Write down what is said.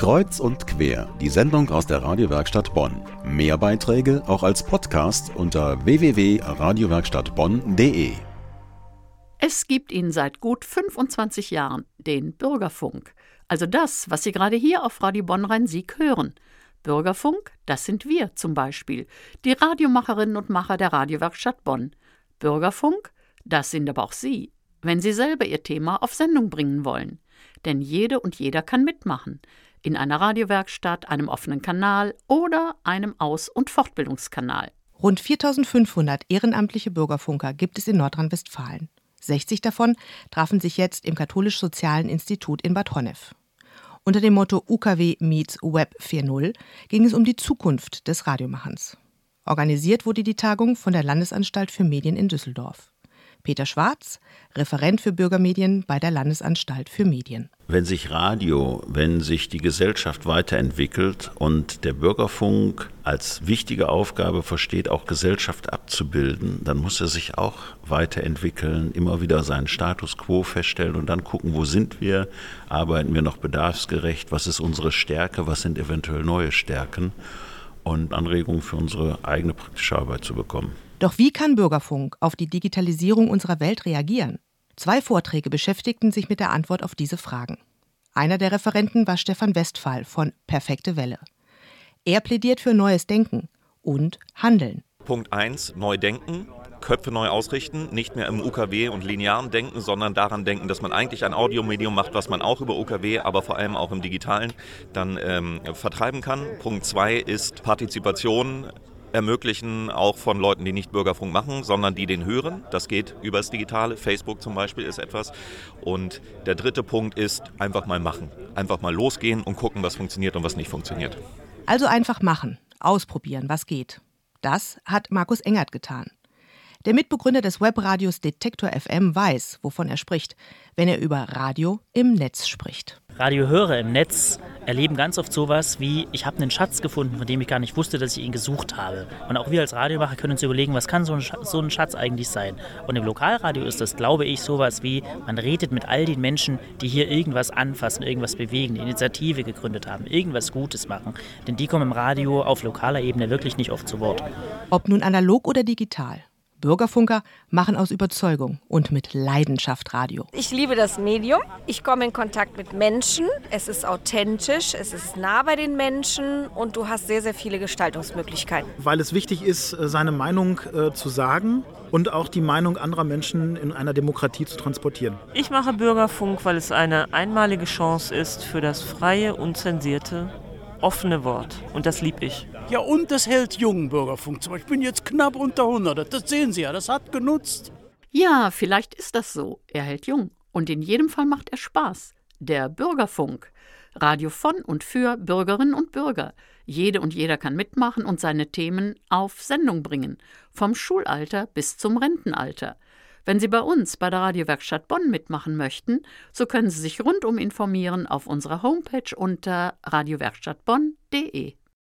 Kreuz und quer, die Sendung aus der Radiowerkstatt Bonn. Mehr Beiträge auch als Podcast unter www.radiowerkstattbonn.de. Es gibt ihn seit gut 25 Jahren, den Bürgerfunk. Also das, was Sie gerade hier auf Radio Bonn Rhein-Sieg hören. Bürgerfunk, das sind wir zum Beispiel, die Radiomacherinnen und Macher der Radiowerkstatt Bonn. Bürgerfunk, das sind aber auch Sie, wenn Sie selber Ihr Thema auf Sendung bringen wollen. Denn jede und jeder kann mitmachen in einer Radiowerkstatt, einem offenen Kanal oder einem Aus- und Fortbildungskanal. Rund 4500 ehrenamtliche Bürgerfunker gibt es in Nordrhein-Westfalen. 60 davon trafen sich jetzt im Katholisch-Sozialen Institut in Bad Honnef. Unter dem Motto UKW meets Web 4.0 ging es um die Zukunft des Radiomachens. Organisiert wurde die Tagung von der Landesanstalt für Medien in Düsseldorf. Peter Schwarz, Referent für Bürgermedien bei der Landesanstalt für Medien. Wenn sich Radio, wenn sich die Gesellschaft weiterentwickelt und der Bürgerfunk als wichtige Aufgabe versteht, auch Gesellschaft abzubilden, dann muss er sich auch weiterentwickeln, immer wieder seinen Status quo feststellen und dann gucken, wo sind wir, arbeiten wir noch bedarfsgerecht, was ist unsere Stärke, was sind eventuell neue Stärken und Anregungen für unsere eigene praktische Arbeit zu bekommen. Doch wie kann Bürgerfunk auf die Digitalisierung unserer Welt reagieren? Zwei Vorträge beschäftigten sich mit der Antwort auf diese Fragen. Einer der Referenten war Stefan Westphal von Perfekte Welle. Er plädiert für neues Denken und Handeln. Punkt 1, neu denken, Köpfe neu ausrichten, nicht mehr im UKW und linearen Denken, sondern daran denken, dass man eigentlich ein Audiomedium macht, was man auch über UKW, aber vor allem auch im Digitalen dann ähm, vertreiben kann. Punkt 2 ist Partizipation, ermöglichen, auch von Leuten, die nicht Bürgerfunk machen, sondern die den hören. Das geht über das Digitale. Facebook zum Beispiel ist etwas. Und der dritte Punkt ist einfach mal machen. Einfach mal losgehen und gucken, was funktioniert und was nicht funktioniert. Also einfach machen, ausprobieren, was geht. Das hat Markus Engert getan. Der Mitbegründer des Webradios Detektor FM weiß, wovon er spricht, wenn er über Radio im Netz spricht. Radiohörer im Netz erleben ganz oft sowas wie, ich habe einen Schatz gefunden, von dem ich gar nicht wusste, dass ich ihn gesucht habe. Und auch wir als Radiomacher können uns überlegen, was kann so ein, Schatz, so ein Schatz eigentlich sein. Und im Lokalradio ist das, glaube ich, sowas wie, man redet mit all den Menschen, die hier irgendwas anfassen, irgendwas bewegen, eine Initiative gegründet haben, irgendwas Gutes machen. Denn die kommen im Radio auf lokaler Ebene wirklich nicht oft zu Wort. Ob nun analog oder digital. Bürgerfunker machen aus Überzeugung und mit Leidenschaft Radio. Ich liebe das Medium. Ich komme in Kontakt mit Menschen. Es ist authentisch, es ist nah bei den Menschen und du hast sehr, sehr viele Gestaltungsmöglichkeiten. Weil es wichtig ist, äh, seine Meinung äh, zu sagen und auch die Meinung anderer Menschen in einer Demokratie zu transportieren. Ich mache Bürgerfunk, weil es eine einmalige Chance ist für das freie, unzensierte, offene Wort. Und das liebe ich. Ja, und das hält jungen Bürgerfunk. Ich bin jetzt knapp unter 100. Das sehen Sie ja, das hat genutzt. Ja, vielleicht ist das so. Er hält jung. Und in jedem Fall macht er Spaß. Der Bürgerfunk. Radio von und für Bürgerinnen und Bürger. Jede und jeder kann mitmachen und seine Themen auf Sendung bringen. Vom Schulalter bis zum Rentenalter. Wenn Sie bei uns bei der Radiowerkstatt Bonn mitmachen möchten, so können Sie sich rundum informieren auf unserer Homepage unter radiowerkstattbonn.de.